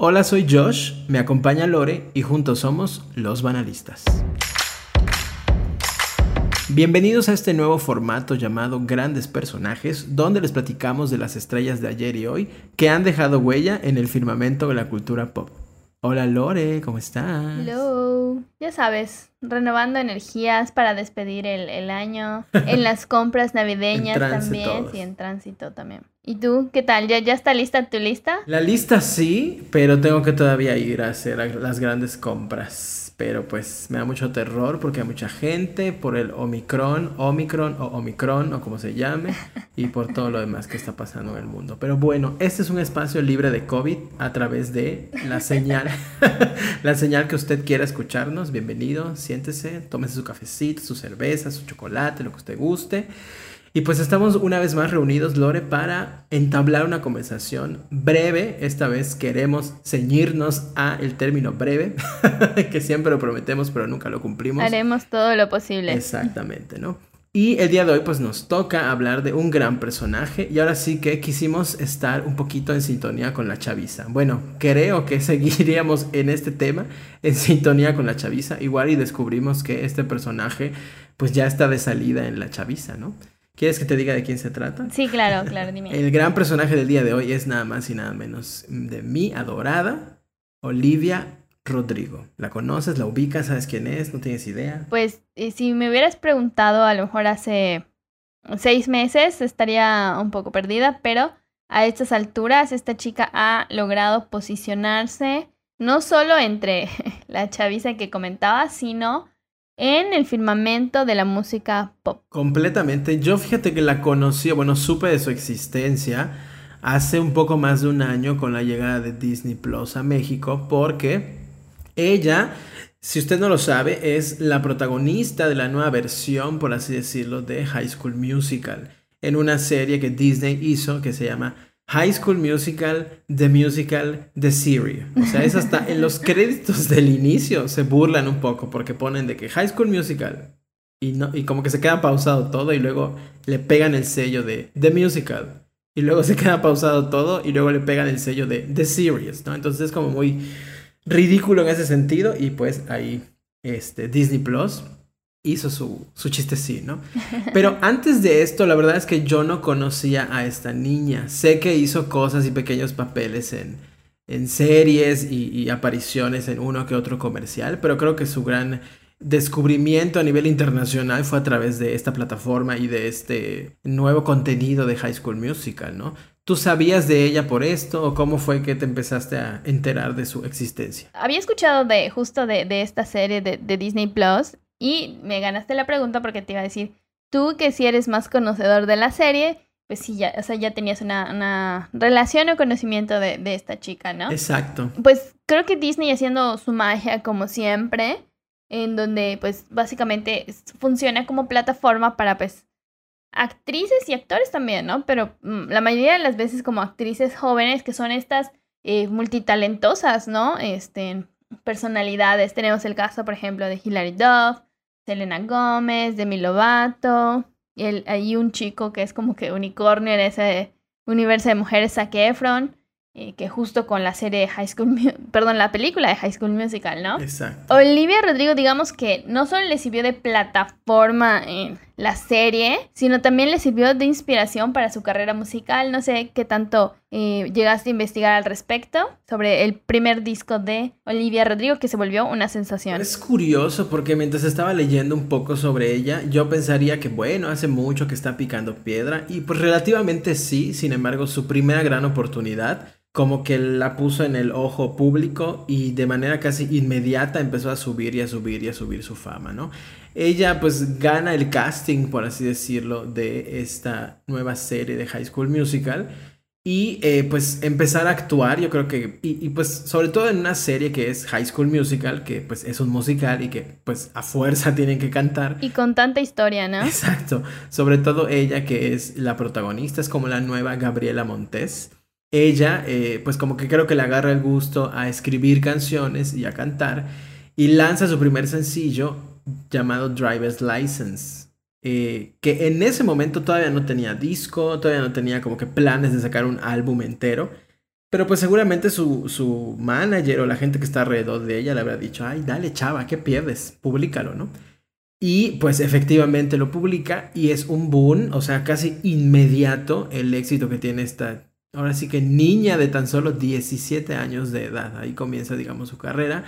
Hola, soy Josh, me acompaña Lore y juntos somos Los Banalistas. Bienvenidos a este nuevo formato llamado Grandes Personajes, donde les platicamos de las estrellas de ayer y hoy que han dejado huella en el firmamento de la cultura pop. Hola Lore, ¿cómo estás? Hello. Ya sabes, renovando energías para despedir el, año, en las compras navideñas también, y en tránsito también. ¿Y tú qué tal? ¿Ya, ¿Ya está lista tu lista? La lista sí, pero tengo que todavía ir a hacer las grandes compras pero pues me da mucho terror porque hay mucha gente por el Omicron, Omicron o Omicron o como se llame y por todo lo demás que está pasando en el mundo. Pero bueno, este es un espacio libre de COVID a través de la señal, la señal que usted quiera escucharnos. Bienvenido, siéntese, tómese su cafecito, su cerveza, su chocolate, lo que usted guste. Y pues estamos una vez más reunidos, Lore, para entablar una conversación breve. Esta vez queremos ceñirnos a el término breve, que siempre lo prometemos pero nunca lo cumplimos. Haremos todo lo posible. Exactamente, ¿no? Y el día de hoy pues nos toca hablar de un gran personaje y ahora sí que quisimos estar un poquito en sintonía con la chaviza. Bueno, creo que seguiríamos en este tema en sintonía con la chaviza, igual y descubrimos que este personaje pues ya está de salida en la chaviza, ¿no? ¿Quieres que te diga de quién se trata? Sí, claro, claro, dime. El gran personaje del día de hoy es nada más y nada menos de mi adorada Olivia Rodrigo. ¿La conoces? ¿La ubicas? ¿Sabes quién es? ¿No tienes idea? Pues si me hubieras preguntado a lo mejor hace seis meses estaría un poco perdida, pero a estas alturas esta chica ha logrado posicionarse no solo entre la chaviza que comentaba, sino en el firmamento de la música pop. Completamente. Yo fíjate que la conocí, bueno, supe de su existencia hace un poco más de un año con la llegada de Disney Plus a México, porque ella, si usted no lo sabe, es la protagonista de la nueva versión, por así decirlo, de High School Musical, en una serie que Disney hizo que se llama High School Musical, The Musical, The Series. O sea, es hasta en los créditos del inicio se burlan un poco porque ponen de que High School Musical y, no, y como que se queda pausado todo y luego le pegan el sello de The Musical. Y luego se queda pausado todo y luego le pegan el sello de The Series, ¿no? Entonces es como muy ridículo en ese sentido y pues ahí este, Disney Plus hizo su, su sí, ¿no? Pero antes de esto, la verdad es que yo no conocía a esta niña. Sé que hizo cosas y pequeños papeles en, en series y, y, apariciones en uno que otro comercial, pero creo que su gran descubrimiento a nivel internacional fue a través de esta plataforma y de este nuevo contenido de High School Musical, ¿no? ¿Tú sabías de ella por esto o cómo fue que te empezaste a enterar de su existencia? Había escuchado de justo de, de esta serie de, de Disney Plus y me ganaste la pregunta porque te iba a decir, tú que si eres más conocedor de la serie, pues sí, ya, o sea, ya tenías una, una relación o conocimiento de, de, esta chica, ¿no? Exacto. Pues creo que Disney haciendo su magia como siempre, en donde pues básicamente funciona como plataforma para pues actrices y actores también, ¿no? Pero mm, la mayoría de las veces como actrices jóvenes que son estas eh, multitalentosas, ¿no? Este, personalidades. Tenemos el caso, por ejemplo, de Hilary Duff, Selena Gómez, Demi Lovato, y el, hay un chico que es como que unicornio en ese universo de mujeres, Zac Efron, eh, que justo con la serie de High School, perdón, la película de High School Musical, ¿no? Exacto. Olivia Rodrigo, digamos que no solo le sirvió de plataforma en la serie, sino también le sirvió de inspiración para su carrera musical. No sé qué tanto eh, llegaste a investigar al respecto sobre el primer disco de Olivia Rodrigo que se volvió una sensación. Es curioso porque mientras estaba leyendo un poco sobre ella, yo pensaría que bueno, hace mucho que está picando piedra y pues relativamente sí, sin embargo su primera gran oportunidad como que la puso en el ojo público y de manera casi inmediata empezó a subir y a subir y a subir su fama, ¿no? Ella pues gana el casting, por así decirlo, de esta nueva serie de High School Musical y eh, pues empezar a actuar, yo creo que, y, pues sobre todo en una serie que es High School Musical, que pues es un musical y que pues a fuerza tienen que cantar. Y con tanta historia, ¿no? Exacto, sobre todo ella que es la protagonista, es como la nueva Gabriela Montes ella, eh, pues como que creo que le agarra el gusto a escribir canciones y a cantar, y lanza su primer sencillo llamado Driver's License, eh, que en ese momento todavía no tenía disco, todavía no tenía como que planes de sacar un álbum entero, Pero pues seguramente su, su manager o la gente que está alrededor de ella le habrá dicho, ay, dale chava, ¿qué pierdes? Públicalo, ¿no? Y pues efectivamente lo publica y es un boom, o sea, casi inmediato el éxito que tiene esta, ahora sí que niña de tan solo 17 años de edad. Ahí comienza, digamos, su carrera.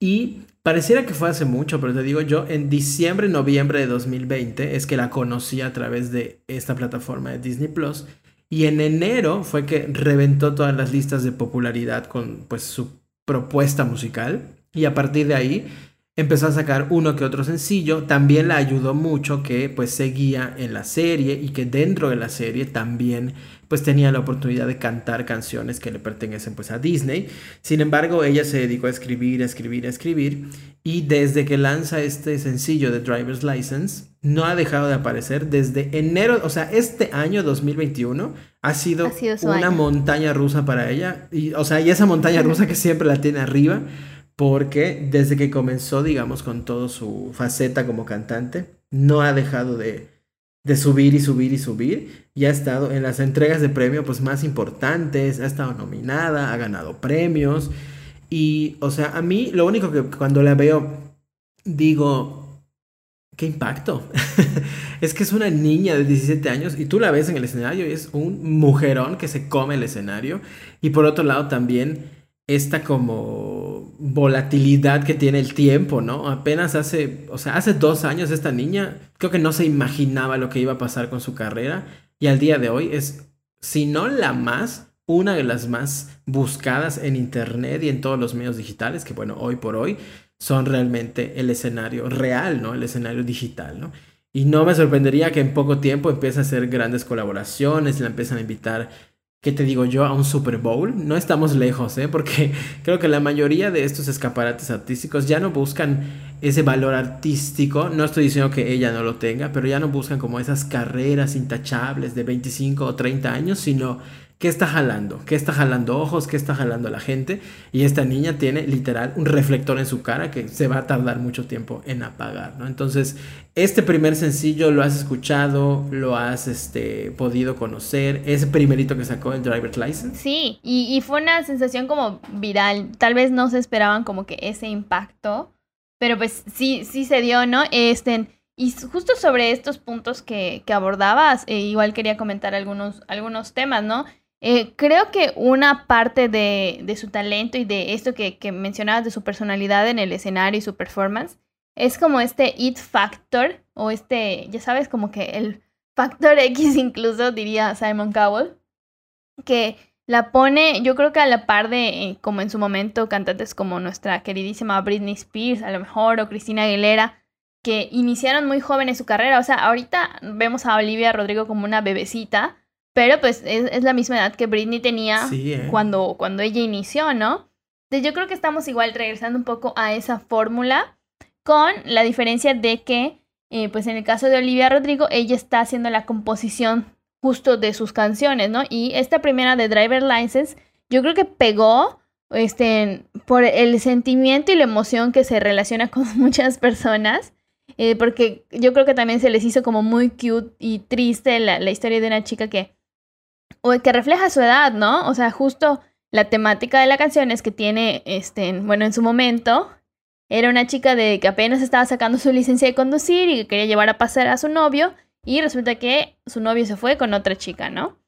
Y pareciera que fue hace mucho, pero te digo yo, en diciembre, noviembre de 2020 es que la conocí a través de esta plataforma de Disney Plus. Y en enero fue que reventó todas las listas de popularidad con pues su propuesta musical. Y a partir de ahí empezó a sacar uno que otro sencillo. También la ayudó mucho que pues seguía en la serie y que dentro de la serie también pues tenía la oportunidad de cantar canciones que le pertenecen pues a Disney. Sin embargo, ella se dedicó a escribir, a escribir, a escribir y desde que lanza este sencillo de Driver's License no ha dejado de aparecer desde enero, o sea, este año 2021 ha sido, una montaña rusa para ella y o sea, y esa montaña rusa que siempre la tiene arriba porque desde que comenzó, digamos, con toda su faceta como cantante, no ha dejado de de subir y subir y subir y ha estado en las entregas de premio pues más importantes, ha estado nominada, ha ganado premios y o sea, a mí lo único que cuando la veo digo, qué impacto. es que es una niña de 17 años y tú la ves en el escenario y es un mujerón que se come el escenario y por otro lado también esta como volatilidad que tiene el tiempo, ¿no? Apenas hace, o sea, hace dos años esta niña creo que no se imaginaba lo que iba a pasar con su carrera y al día de hoy es, si no la más, una de las más buscadas en internet y en todos los medios digitales, que bueno, hoy por hoy son realmente el escenario real, ¿no? El escenario digital, ¿no? Y no me sorprendería que en poco tiempo empiece a hacer grandes colaboraciones, la empiezan a invitar ¿qué te digo yo? A un Super Bowl. No estamos lejos, ¿eh? Porque creo que la mayoría de estos escaparates artísticos ya no buscan ese valor artístico. No estoy diciendo que ella no lo tenga, pero ya no buscan como esas carreras intachables de 25 o 30 años, sino ¿Qué está jalando? ¿Qué está jalando ojos? ¿Qué está jalando la gente? Y esta niña tiene literal un reflector en su cara que se va a tardar mucho tiempo en apagar, ¿no? Entonces, este primer sencillo lo has escuchado, lo has este, podido conocer, ese primerito que sacó el Driver's License. Sí, y, y fue una sensación como viral. Tal vez no se esperaban como que ese impacto, pero pues sí, sí se dio, ¿no? Este... Y justo sobre estos puntos que, que abordabas, eh, igual quería comentar algunos, algunos temas, ¿no? Eh, creo que una parte de, de, su talento y de esto que, que, mencionabas de su personalidad en el escenario y su performance es como este it factor o este, ya sabes, como que el factor X incluso diría Simon Cowell, que la pone, yo creo que a la par de, eh, como en su momento, cantantes como nuestra queridísima Britney Spears, a lo mejor, o Cristina Aguilera, que iniciaron muy jóvenes su carrera. O sea, ahorita vemos a Olivia Rodrigo como una bebecita, pero pues es, la misma edad que Britney tenía ¿eh? cuando, cuando ella inició, ¿no? Entonces yo creo que estamos igual regresando un poco a esa fórmula con la diferencia de que, eh, pues en el caso de Olivia Rodrigo, ella está haciendo la composición justo de sus canciones, ¿no? Y esta primera de Driver License, yo creo que pegó este, por el sentimiento y la emoción que se relaciona con muchas personas. Eh, porque yo creo que también se les hizo como muy cute y triste la, la historia de una chica que o que refleja su edad, ¿no? O sea, justo la temática de la canción es que tiene, este, bueno, en su momento era una chica de que apenas estaba sacando su licencia de conducir y que quería llevar a pasar a su novio y resulta que su novio se fue con otra chica, ¿no?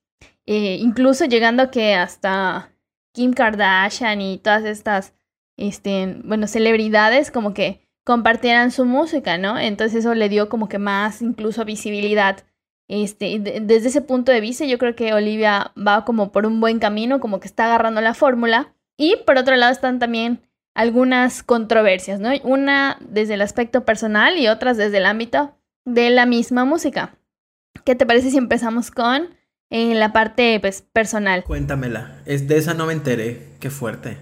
Eh, incluso llegando que hasta Kim Kardashian y todas estas, este, bueno, celebridades como que compartieran su música, ¿no? Entonces eso le dio como que más incluso visibilidad este, desde ese punto de vista, yo creo que Olivia va como por un buen camino, como que está agarrando la fórmula. Y por otro lado están también algunas controversias, ¿no? Una desde el aspecto personal y otras desde el ámbito de la misma música. ¿Qué te parece si empezamos con eh, la parte pues, personal? Cuéntamela. Es de esa no me enteré. Qué fuerte.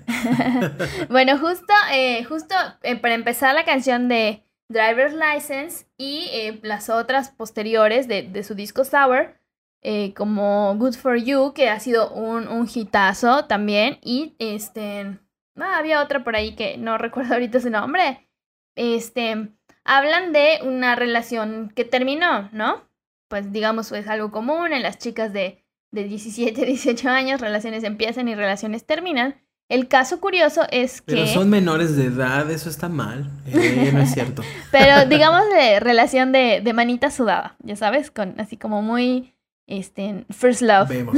bueno, justo, eh, justo eh, para empezar la canción de Driver's License y eh, las otras posteriores de, de su disco Sour, eh, como Good for You, que ha sido un, un hitazo también. Y este. Ah, había otra por ahí que no recuerdo ahorita su nombre. Este. Hablan de una relación que terminó, ¿no? Pues digamos, es algo común en las chicas de, de 17, 18 años, relaciones empiezan y relaciones terminan. El caso curioso es que... Pero son menores de edad, eso está mal. Eh, no es cierto. Pero digamos de relación de, de manita sudada, ya sabes, con así como muy este, first love. Vemos.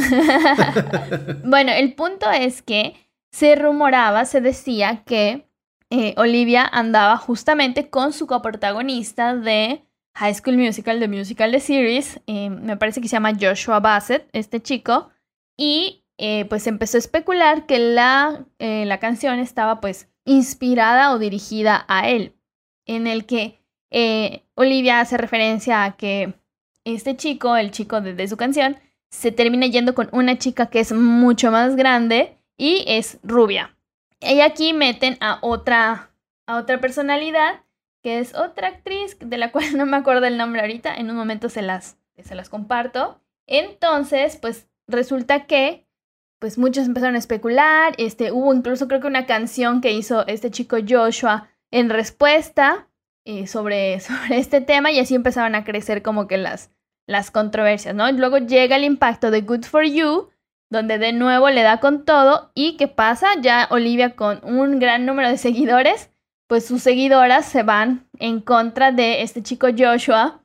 bueno, el punto es que se rumoraba, se decía que eh, Olivia andaba justamente con su coprotagonista de High School Musical, de Musical The Series, eh, me parece que se llama Joshua Bassett, este chico, y eh, pues empezó a especular que la, la canción estaba pues inspirada o dirigida a él, en el que Olivia hace referencia a que este chico, el chico de, su canción, se termina yendo con una chica que es mucho más grande y es rubia. Y aquí meten a otra, a otra personalidad, que es otra actriz, de la cual no me acuerdo el nombre ahorita, en un momento se las, se las comparto. Entonces, pues resulta que pues muchos empezaron a especular, este, hubo incluso creo que una canción que hizo este chico Joshua en respuesta eh, sobre, sobre este tema y así empezaron a crecer como que las, las controversias, ¿no? Luego llega el impacto de Good for You, donde de nuevo le da con todo y ¿qué pasa? Ya Olivia con un gran número de seguidores, pues sus seguidoras se van en contra de este chico Joshua,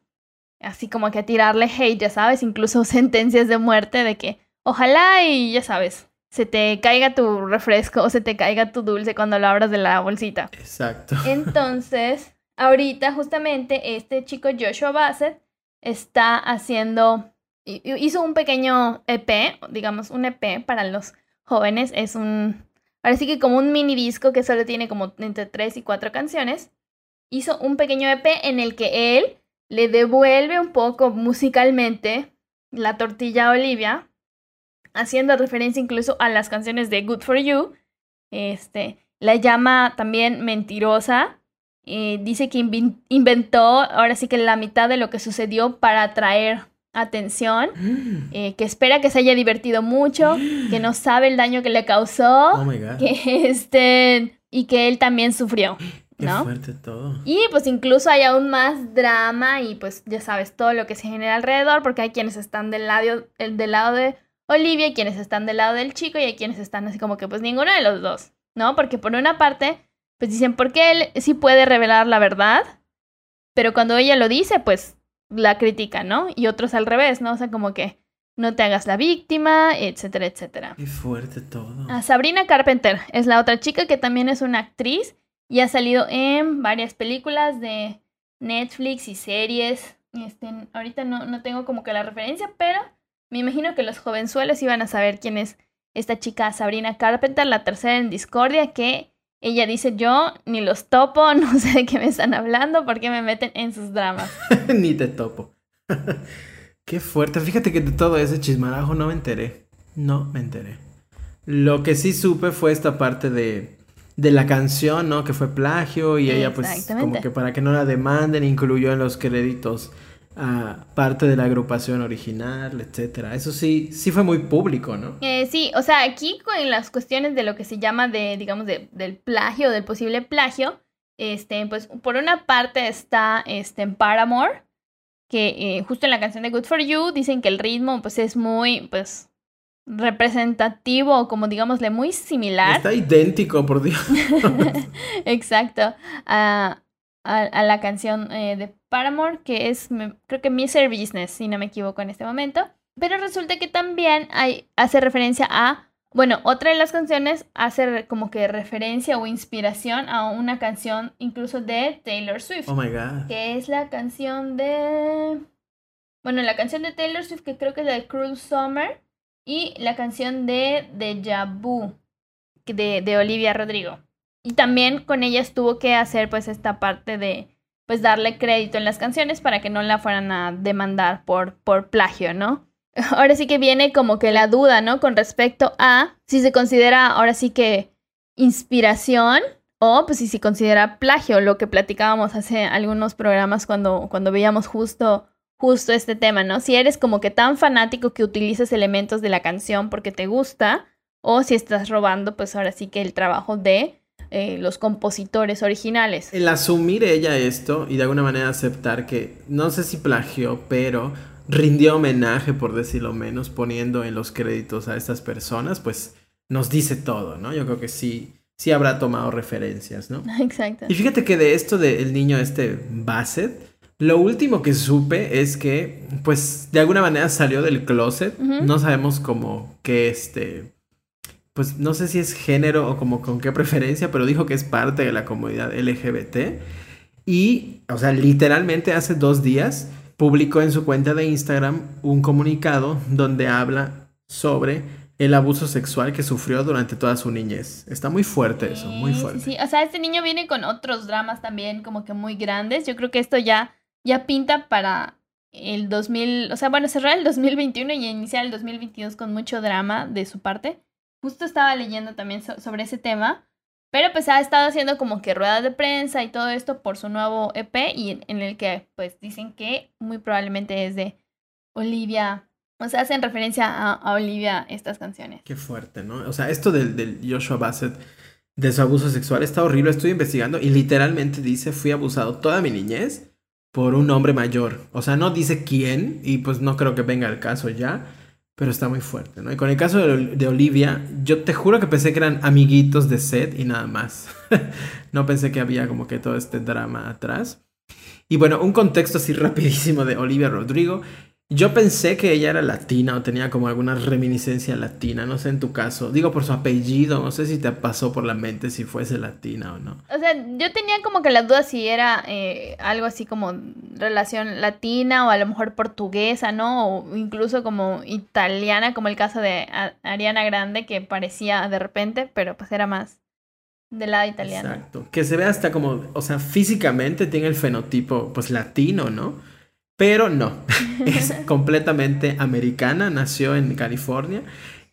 así como que a tirarle hate, ya sabes, incluso sentencias de muerte de que ojalá y ya sabes, se te caiga tu refresco o se te caiga tu dulce cuando lo abras de la bolsita. Exacto. Entonces, ahorita justamente este chico Joshua Bassett está haciendo, hizo un pequeño EP, digamos un EP para los jóvenes, es un, sí que como un mini disco que solo tiene como entre tres y cuatro canciones, hizo un pequeño EP en el que él le devuelve un poco musicalmente la tortilla a Olivia, haciendo referencia incluso a las canciones de Good for You, este, la llama también mentirosa eh, dice que inventó ahora sí que la mitad de lo que sucedió para atraer atención, eh, que espera que se haya divertido mucho, que no sabe el daño que le causó, oh que este y que él también sufrió. ¿no? Qué fuerte todo. Y pues incluso hay aún más drama y pues ya sabes todo lo que se genera alrededor, porque hay quienes están del lado, del lado de Olivia quienes están del lado del chico y hay quienes están así como que pues ninguno de los dos, ¿no? Porque por una parte pues dicen, porque él sí puede revelar la verdad, pero cuando ella lo dice, pues la critica, ¿no? Y otros al revés, ¿no? O sea, como que no te hagas la víctima, etcétera, etcétera. Qué fuerte todo. A Sabrina Carpenter es la otra chica que también es una actriz y ha salido en varias películas de Netflix y series. Este, ahorita no, no tengo como que la referencia, pero me imagino que los jovenzuelos iban a saber quién es esta chica Sabrina Carpenter, la tercera en Discordia, que ella dice, yo ni los topo, no sé de qué me están hablando, porque me meten en sus dramas. ni te topo. qué fuerte. Fíjate que de todo ese chismarajo no me enteré. No me enteré. Lo que sí supe fue esta parte de, de la canción, ¿no? Que fue plagio y ella pues como que para que no la demanden incluyó en los créditos parte de la agrupación original, etcétera. Eso sí, sí fue muy público, ¿no? Eh, sí, o sea, aquí con las cuestiones de lo que se llama de, digamos, de, del plagio, del posible plagio, este, pues por una parte está este, en Paramore, que eh, justo en la canción de Good For You dicen que el ritmo pues es muy, pues, representativo, como digámosle, muy similar. Está idéntico, por Dios. Exacto. A, a, la canción eh, de Paramore, que es, creo que Miser Business, si no me equivoco en este momento. Pero resulta que también hay, hace referencia a, bueno, otra de las canciones hace como que referencia o inspiración a una canción incluso de Taylor Swift. Oh my God. Que es la canción de... Bueno, la canción de Taylor Swift que creo que es la de Cruel Summer y la canción de Deja Vu de, de Olivia Rodrigo. Y también con ella tuvo que hacer pues esta parte de pues darle crédito en las canciones para que no la fueran a demandar por, por plagio, ¿no? Ahora sí que viene como que la duda, ¿no? Con respecto a si se considera ahora sí que inspiración o pues si se considera plagio, lo que platicábamos hace algunos programas cuando, cuando veíamos justo, justo este tema, ¿no? Si eres como que tan fanático que utilizas elementos de la canción porque te gusta o si estás robando pues ahora sí que el trabajo de eh, los compositores originales. El asumir ella esto y de alguna manera aceptar que, no sé si plagió, pero rindió homenaje, por decirlo menos, poniendo en los créditos a estas personas, pues nos dice todo, ¿no? Yo creo que sí, sí habrá tomado referencias, ¿no? Exacto. Y fíjate que de esto del niño este Bassett, lo último que supe es que, pues, de alguna manera salió del closet. No sabemos cómo que este, pues, no sé si es género o como con qué preferencia, pero dijo que es parte de la comunidad LGBT. Y, o sea, literalmente hace dos días publicó en su cuenta de Instagram un comunicado donde habla sobre el abuso sexual que sufrió durante toda su niñez. Está muy fuerte eso, muy fuerte. Sí, sí, o sea, este niño viene con otros dramas también como que muy grandes. Yo creo que esto ya, ya pinta para el 2000, o sea, bueno, cerrar el 2021 y iniciar el 2022 con mucho drama de su parte. Justo estaba leyendo también sobre ese tema, pero pues ha estado haciendo como que ruedas de prensa y todo esto por su nuevo EP y en el que pues dicen que muy probablemente es de Olivia o sea, hacen referencia a, Olivia estas canciones. Qué fuerte, ¿no? O sea, esto del, Joshua Bassett, de su abuso sexual, está horrible. Estoy investigando y literalmente dice, fui abusado toda mi niñez por un hombre mayor. O sea, no dice quién y pues no creo que venga el caso ya. Pero está muy fuerte, ¿no? Y con el caso de, Olivia, yo te juro que pensé que eran amiguitos de Seth y nada más. no pensé que había como que todo este drama atrás. Y bueno, un contexto así rapidísimo de Olivia Rodrigo. Yo pensé que ella era latina o tenía como alguna reminiscencia latina, no sé en tu caso. Digo por su apellido, no sé si te pasó por la mente si fuese latina o no. O sea, yo tenía como que la duda si era eh, algo así como relación latina o a lo mejor portuguesa, ¿no? O incluso como italiana, como el caso de Ariana Grande, que parecía de repente, pero pues era más del lado italiano. Exacto. Que se ve hasta como, o sea, físicamente tiene el fenotipo pues latino, ¿no? Pero no, es completamente americana, nació en California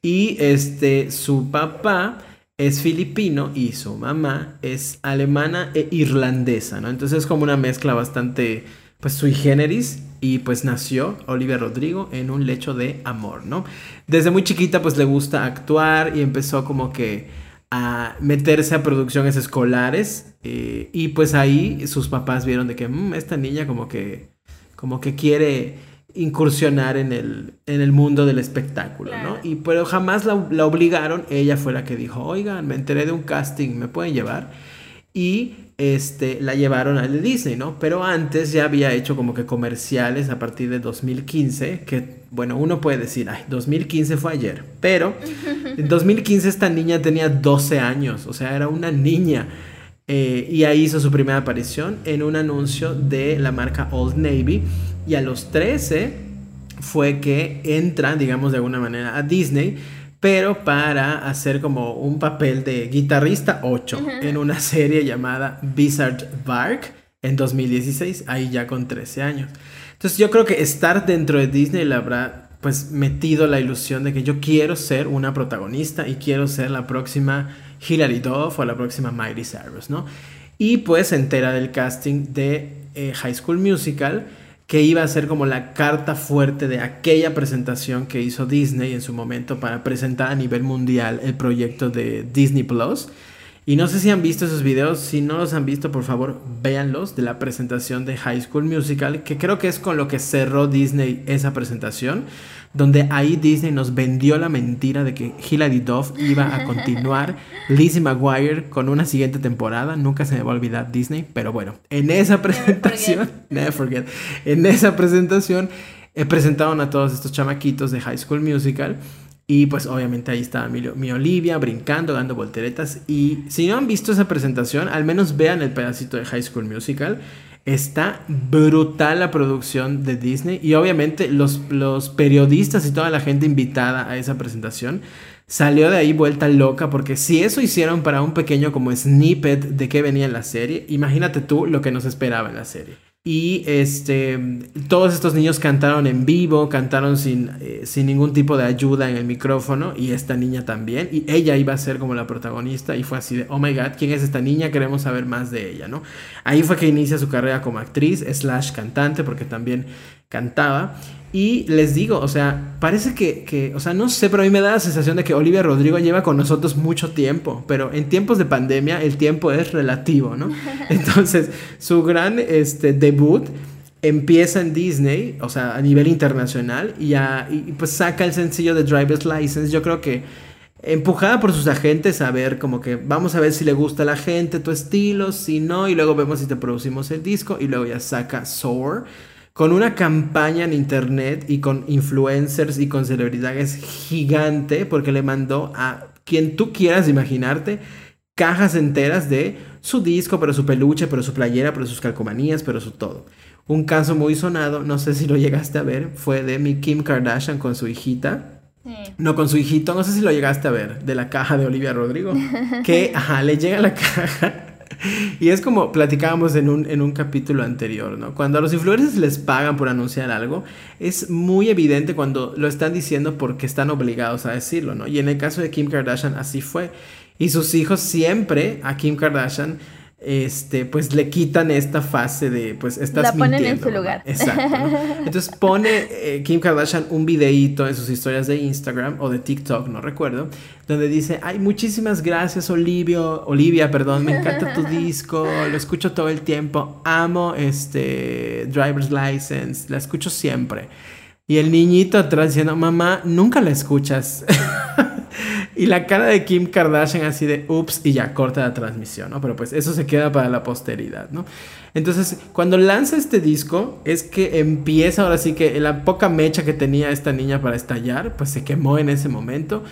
y este, su papá es filipino y su mamá es alemana e irlandesa, ¿no? Entonces es como una mezcla bastante, pues sui generis y pues nació Olivia Rodrigo en un lecho de amor, ¿no? Desde muy chiquita pues le gusta actuar y empezó como que a meterse a producciones escolares eh, y pues ahí sus papás vieron de que mm, esta niña como que como que quiere incursionar en el, en el mundo del espectáculo, ¿no? Y pero jamás la, obligaron, ella fue la que dijo, oigan, me enteré de un casting, ¿me pueden llevar? Y este, la llevaron al de Disney, ¿no? Pero antes ya había hecho como que comerciales a partir de 2015, que bueno, uno puede decir, ay, 2015 fue ayer, pero en 2015 esta niña tenía 12 años, o sea, era una niña. Eh, y ahí hizo su primera aparición en un anuncio de la marca Old Navy. Y a los 13 fue que entra, digamos de alguna manera, a Disney, pero para hacer como un papel de guitarrista 8 en una serie llamada Bizarre Bark en 2016, ahí ya con 13 años. Entonces yo creo que estar dentro de Disney le habrá pues metido la ilusión de que yo quiero ser una protagonista y quiero ser la próxima Hilary Duff o la próxima Miley Cyrus, ¿no? Y pues se entera del casting de eh, High School Musical, que iba a ser como la carta fuerte de aquella presentación que hizo Disney en su momento para presentar a nivel mundial el proyecto de Disney Plus. Y no sé si han visto esos videos, si no los han visto, por favor, véanlos de la presentación de High School Musical, que creo que es con lo que cerró Disney esa presentación, donde ahí Disney nos vendió la mentira de que Hilary Duff iba a continuar Lizzie McGuire con una siguiente temporada. Nunca se me va a olvidar Disney, pero bueno, en esa presentación, never forget, en esa presentación eh, presentaron a todos estos chamaquitos de High School Musical y pues obviamente ahí estaba mi, Olivia brincando, dando volteretas. Y si no han visto esa presentación, al menos vean el pedacito de High School Musical. Está brutal la producción de Disney. Y obviamente los, los periodistas y toda la gente invitada a esa presentación salió de ahí vuelta loca. Porque si eso hicieron para un pequeño como snippet de qué venía en la serie, imagínate tú lo que nos esperaba en la serie. Y este, todos estos niños cantaron en vivo, cantaron sin, eh, sin ningún tipo de ayuda en el micrófono y esta niña también. Y ella iba a ser como la protagonista y fue así de, oh my god, ¿quién es esta niña? Queremos saber más de ella, ¿no? Ahí fue que inicia su carrera como actriz, slash cantante, porque también cantaba. Y les digo, o sea, parece que, o sea, no sé, pero a mí me da la sensación de que Olivia Rodrigo lleva con nosotros mucho tiempo, pero en tiempos de pandemia el tiempo es relativo, ¿no? Entonces, su gran este, debut empieza en Disney, o sea, a nivel internacional, y, y pues saca el sencillo de Driver's License. Yo creo que empujada por sus agentes a ver como que vamos a ver si le gusta a la gente tu estilo, si no, y luego vemos si te producimos el disco, y luego ya saca Soar con una campaña en internet y con influencers y con celebridades gigante, porque le mandó a quien tú quieras imaginarte cajas enteras de su disco, pero su peluche, pero su playera, pero sus calcomanías, pero su todo. Un caso muy sonado, no sé si lo llegaste a ver, fue de mi Kim Kardashian con su hijita. No, con su hijito, no sé si lo llegaste a ver, de la caja de Olivia Rodrigo. que, ajá, le llega la caja y es como platicábamos en un, en un capítulo anterior, ¿no? Cuando a los influencers les pagan por anunciar algo, es muy evidente cuando lo están diciendo porque están obligados a decirlo, ¿no? Y en el caso de Kim Kardashian así fue. Y sus hijos siempre a Kim Kardashian este, pues le quitan esta fase de, pues estás La ponen en su lugar. Exacto. Entonces pone eh, Kim Kardashian un videíto en sus historias de Instagram o de TikTok, no recuerdo, donde dice, ay, muchísimas gracias Olivia, Olivia, perdón, me encanta tu disco, lo escucho todo el tiempo, amo este Driver's License, la escucho siempre. Y el niñito atrás diciendo, mamá, nunca la escuchas. Y la cara de Kim Kardashian así de ups y ya corta la transmisión, ¿no? Pero pues eso se queda para la posteridad, ¿no? Entonces, cuando lanza este disco, es que empieza ahora sí que la poca mecha que tenía esta niña para estallar, pues se quemó en ese momento.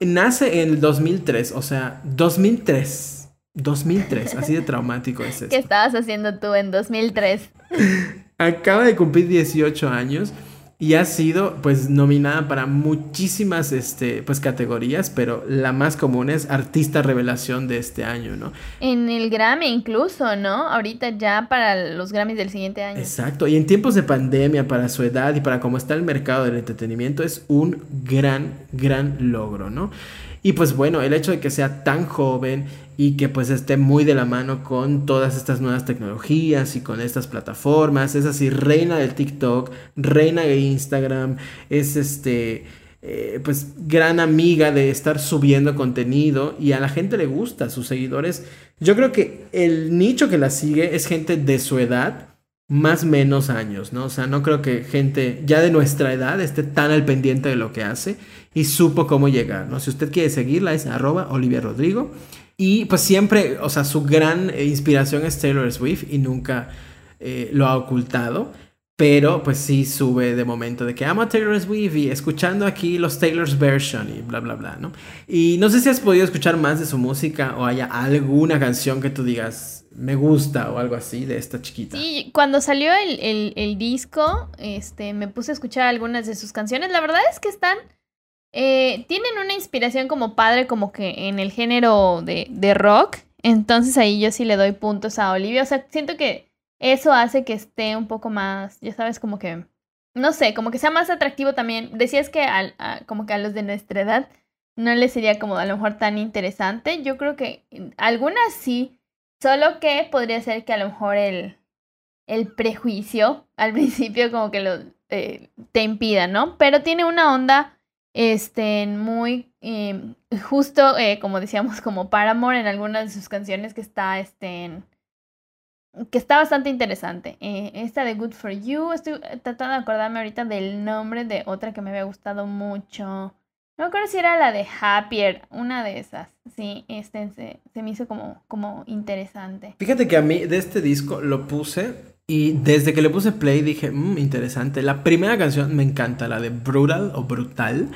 Nace en el 2003, o sea, 2003. 2003, así de traumático es esto. ¿Qué estabas haciendo tú en 2003? Acaba de cumplir 18 años y ha sido pues nominada para muchísimas este, pues, categorías, pero la más común es artista revelación de este año, ¿no? En el Grammy incluso, ¿no? Ahorita ya para los Grammys del siguiente año. Exacto, y en tiempos de pandemia, para su edad y para cómo está el mercado del entretenimiento, es un gran, gran logro, ¿no? Y pues bueno, el hecho de que sea tan joven y que pues esté muy de la mano con todas estas nuevas tecnologías y con estas plataformas, es así, reina del TikTok, reina de Instagram, es este... Eh, pues gran amiga de estar subiendo contenido y a la gente le gusta, sus seguidores. Yo creo que el nicho que la sigue es gente de su edad, más menos años, ¿no? O sea, no creo que gente ya de nuestra edad esté tan al pendiente de lo que hace y supo cómo llegar, ¿no? Si usted quiere seguirla es arroba Olivia Rodrigo y pues siempre, o sea, su gran eh, inspiración es Taylor Swift y nunca eh, lo ha ocultado. Pero pues sí sube de momento de que amo a Taylor Swift y escuchando aquí los Taylor's version y bla bla bla, ¿no? Y no sé si has podido escuchar más de su música o haya alguna canción que tú digas me gusta o algo así de esta chiquita. Sí, cuando salió el, el disco, este, me puse a escuchar algunas de sus canciones. La verdad es que están eh, tienen una inspiración como padre, como que en el género de, de rock. Entonces ahí yo sí le doy puntos a Olivia. O sea, siento que eso hace que esté un poco más, ya sabes, como que, no sé, como que sea más atractivo también. Decías que como que a los de nuestra edad no les sería como a lo mejor tan interesante. Yo creo que algunas sí, solo que podría ser que a lo mejor el, el prejuicio al principio como que lo eh, te impida, ¿no? Pero tiene una onda este, muy em, justo, eh, como decíamos, como Paramore en algunas de sus canciones que está, este, que está bastante interesante. Eh, esta de Good For You, estoy tratando de acordarme ahorita del nombre de otra que me había gustado mucho. No me acuerdo si era la de Happier, una de esas. Sí, este se, se me hizo como, como interesante. Fíjate que a mí de este disco lo puse y desde que le puse play dije, mmm, interesante. La primera canción me encanta, la de Brutal o Brutal.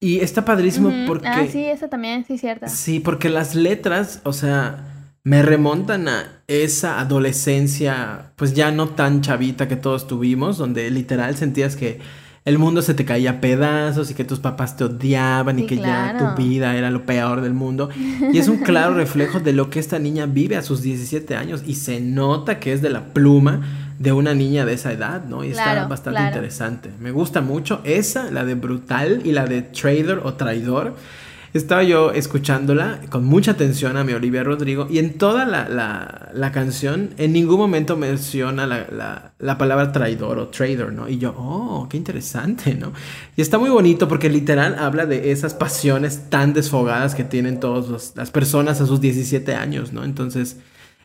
Y está padrísimo porque... Ah, sí, esa también, sí, cierta. Sí, porque las letras, o sea, me remontan a esa adolescencia, pues ya no tan chavita que todos tuvimos, donde literal sentías que el mundo se te caía a pedazos y que tus papás te odiaban y que ya tu vida era lo peor del mundo. Y es un claro reflejo de lo que esta niña vive a sus 17 años y se nota que es de la pluma de una niña de esa edad, ¿no? Y está bastante interesante. Me gusta mucho esa, la de Brutal y la de Trader o Traidor. Estaba yo escuchándola con mucha atención a mi Olivia Rodrigo y en toda la, canción en ningún momento menciona la, palabra traidor o trader, ¿no? Y yo, oh, qué interesante, ¿no? Y está muy bonito porque literal habla de esas pasiones tan desfogadas que tienen todas las personas a sus 17 años, ¿no? Entonces,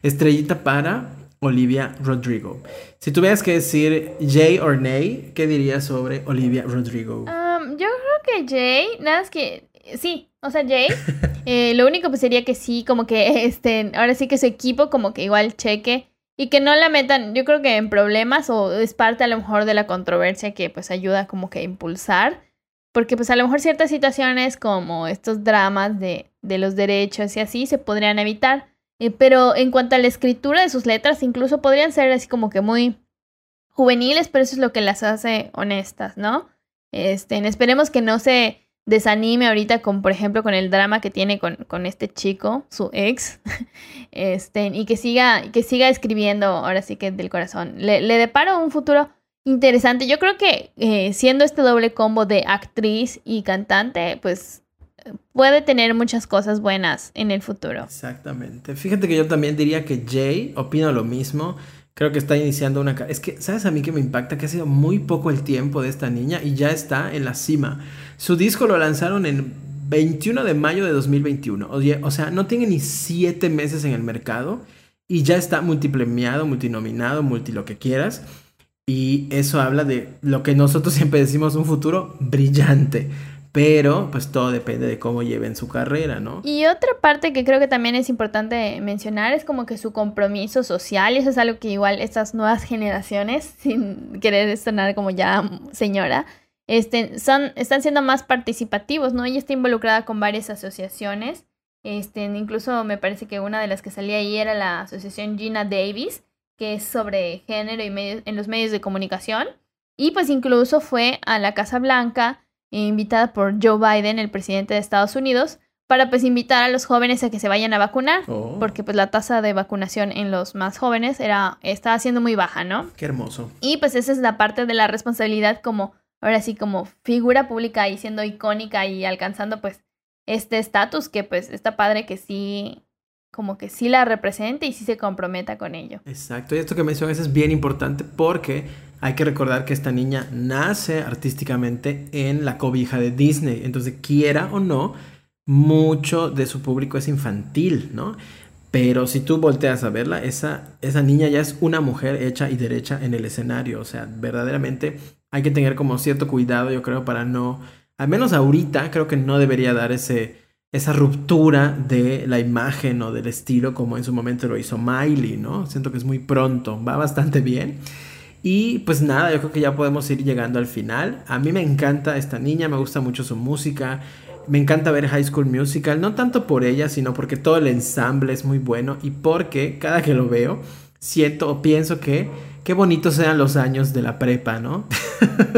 estrellita para Olivia Rodrigo. Si tuvieras que decir Jay or Nay, ¿qué dirías sobre Olivia Rodrigo? Um, yo creo que Jay, nada es que sí, o sea, Jay, eh, lo único pues sería que sí, como que este, ahora sí que su equipo como que igual cheque y que no la metan, yo creo que en problemas o es parte a lo mejor de la controversia que pues ayuda como que a impulsar, porque pues a lo mejor ciertas situaciones como estos dramas de, de los derechos y así se podrían evitar, eh, pero en cuanto a la escritura de sus letras, incluso podrían ser así como que muy juveniles, pero eso es lo que las hace honestas, ¿no? Este, esperemos que no se desanime ahorita con, por ejemplo, con el drama que tiene con, con este chico, su ex, este, y que siga, que siga escribiendo ahora sí que del corazón. Le, le deparo un futuro interesante. Yo creo que eh, siendo este doble combo de actriz y cantante, pues puede tener muchas cosas buenas en el futuro. Exactamente. Fíjate que yo también diría que Jay opino lo mismo. Creo que está iniciando una... Es que, ¿sabes a mí que me impacta? Que ha sido muy poco el tiempo de esta niña y ya está en la cima. Su disco lo lanzaron en 21 de mayo de 2021. Oye, o sea, no tiene ni 7 meses en el mercado y ya está multipremiado, multinominado, multi lo que quieras. Y eso habla de lo que nosotros siempre decimos, un futuro brillante. Pero pues todo depende de cómo lleven su carrera, ¿no? Y otra parte que creo que también es importante mencionar es como que su compromiso social, y eso es algo que igual estas nuevas generaciones, sin querer sonar como ya señora, este, son, están siendo más participativos, ¿no? Ella está involucrada con varias asociaciones, este, incluso me parece que una de las que salía ahí era la asociación Gina Davis, que es sobre género y medios, en los medios de comunicación, y pues incluso fue a la Casa Blanca, invitada por Joe Biden, el presidente de Estados Unidos, para pues invitar a los jóvenes a que se vayan a vacunar, Oh. porque pues la tasa de vacunación en los más jóvenes era estaba siendo muy baja, ¿no? Qué hermoso. Y pues esa es la parte de la responsabilidad como ahora sí como figura pública y siendo icónica y alcanzando pues este estatus que pues está padre que sí como que sí la represente y sí se comprometa con ello. Exacto, y esto que mencionas es bien importante porque hay que recordar que esta niña nace artísticamente en la cobija de Disney, entonces quiera o no, mucho de su público es infantil, ¿no? Pero si tú volteas a verla, esa, esa niña ya es una mujer hecha y derecha en el escenario, o sea, verdaderamente hay que tener como cierto cuidado, yo creo, para no, al menos ahorita, creo que no debería dar ese, esa ruptura de la imagen o del estilo como en su momento lo hizo Miley, ¿no? Siento que es muy pronto, va bastante bien. Y pues nada, yo creo que ya podemos ir llegando al final. A mí me encanta esta niña, me gusta mucho su música. Me encanta ver High School Musical, no tanto por ella, sino porque todo el ensamble es muy bueno y porque cada que lo veo siento o pienso que qué bonitos eran los años de la prepa, ¿no?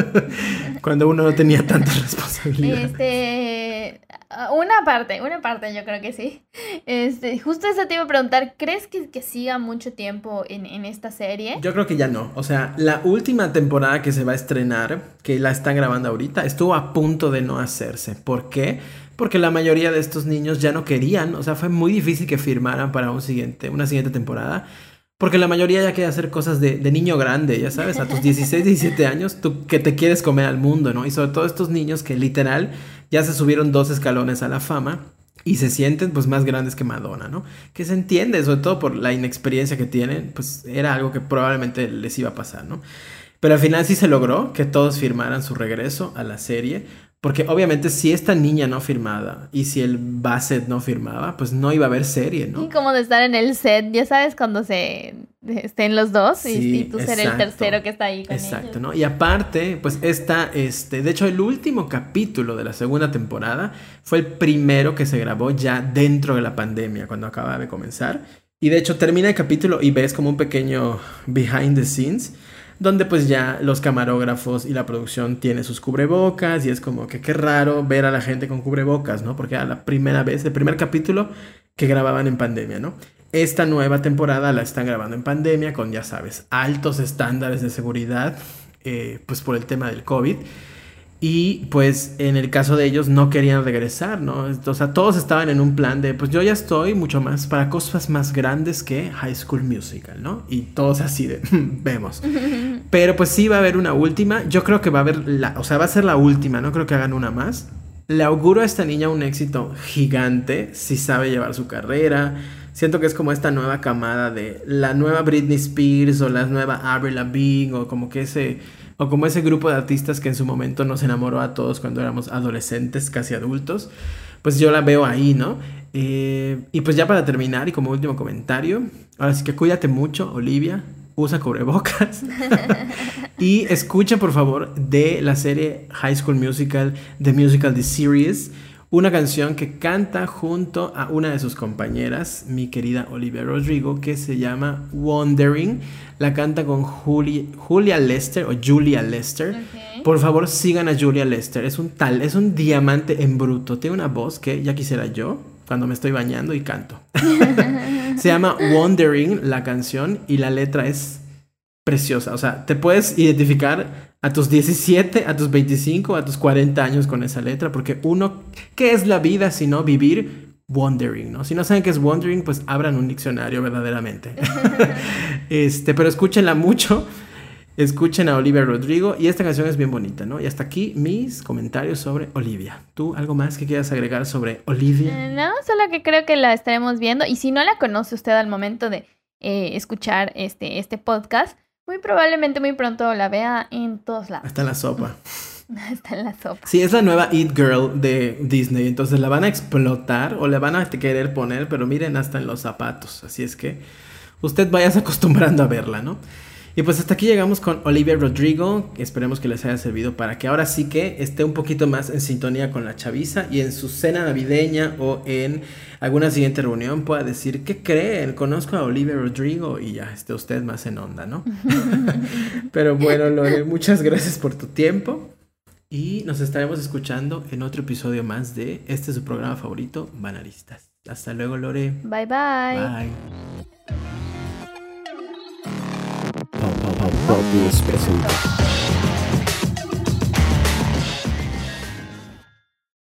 Cuando uno no tenía tanta responsabilidad. Este, una parte, una parte yo creo que sí. Este, justo eso te iba a preguntar, ¿crees que, que siga mucho tiempo en, en, esta serie? Yo creo que ya no. O sea, la última temporada que se va a estrenar, que la están grabando ahorita, estuvo a punto de no hacerse. ¿Por qué? Porque la mayoría de estos niños ya no querían, o sea, fue muy difícil que firmaran para un siguiente, una siguiente temporada. Porque la mayoría ya quiere hacer cosas de, de, niño grande, ya sabes, a tus 16, 17 años, tú que te quieres comer al mundo, ¿no? Y sobre todo estos niños que literal ya se subieron dos escalones a la fama y se sienten pues más grandes que Madonna, ¿no? Que se entiende, sobre todo por la inexperiencia que tienen, pues era algo que probablemente les iba a pasar, ¿no? Pero al final sí se logró que todos firmaran su regreso a la serie, porque obviamente si esta niña no firmaba y si el Bassett no firmaba, pues no iba a haber serie, ¿no? Y como de estar en el set, ya sabes, cuando se estén los dos sí, y, y, tú ser el tercero que está ahí con Exacto, ellos. ¿no? Y aparte, pues esta, este, de hecho el último capítulo de la segunda temporada fue el primero que se grabó ya dentro de la pandemia, cuando acaba de comenzar. Y de hecho termina el capítulo y ves como un pequeño behind the scenes donde pues ya los camarógrafos y la producción tienen sus cubrebocas y es como que qué raro ver a la gente con cubrebocas, ¿no? Porque era la primera vez, el primer capítulo que grababan en pandemia, ¿no? Esta nueva temporada la están grabando en pandemia con, ya sabes, altos estándares de seguridad, eh, pues por el tema del COVID. Y pues en el caso de ellos no querían regresar, ¿no? O sea, todos estaban en un plan de, pues yo ya estoy mucho más para cosas más grandes que High School Musical, ¿no? Y todos así de, vemos. Pero pues sí va a haber una última. Yo creo que va a haber, la, o sea, va a ser la última, no creo que hagan una más. Le auguro a esta niña un éxito gigante si sabe llevar su carrera, Siento que es como esta nueva camada de la nueva Britney Spears o la nueva Avril Lavigne o como que ese o como ese grupo de artistas que en su momento nos enamoró a todos cuando éramos adolescentes, casi adultos. Pues yo la veo ahí, ¿no? Eh, y pues ya para terminar y como último comentario, ahora sí que cuídate mucho, Olivia, usa cubrebocas y escucha por favor de la serie High School Musical, The Musical, The Series una canción que canta junto a una de sus compañeras, mi querida Olivia Rodrigo, que se llama Wandering. La canta con Julia Lester o Julia Lester. Por favor, sigan a Julia Lester. Es un tal, es un diamante en bruto. Tiene una voz que ya quisiera yo cuando me estoy bañando y canto. se llama Wandering la canción y la letra es preciosa. O sea, te puedes identificar a tus 17, a tus 25, a tus 40 años con esa letra, porque uno, ¿qué es la vida si no vivir wandering, ¿no? Si no saben qué es wandering, pues abran un diccionario verdaderamente. este, pero escúchenla mucho. Escuchen a Olivia Rodrigo y esta canción es bien bonita, ¿no? Y hasta aquí mis comentarios sobre Olivia. ¿Tú algo más que quieras agregar sobre Olivia? Eh, no, solo que creo que la estaremos viendo y si no la conoce usted al momento de eh, escuchar este, este podcast, muy probablemente muy pronto la vea en todos lados. Está en la sopa. Está en la sopa. Sí, es la nueva Eat Girl de Disney. Entonces la van a explotar o le van a querer poner, pero miren hasta en los zapatos. Así es que usted vaya acostumbrando a verla, ¿no? Y pues hasta aquí llegamos con Olivia Rodrigo. Esperemos que les haya servido para que ahora sí que esté un poquito más en sintonía con la chaviza y en su cena navideña o en alguna siguiente reunión pueda decir, ¿qué creen? Conozco a Olivia Rodrigo y ya esté usted más en onda, ¿no? Pero bueno, Lore, muchas gracias por tu tiempo. Y nos estaremos escuchando en otro episodio más de este su programa favorito, Banaristas. Hasta luego, Lore. Bye bye. Bye. Pop, pop, pop, pop,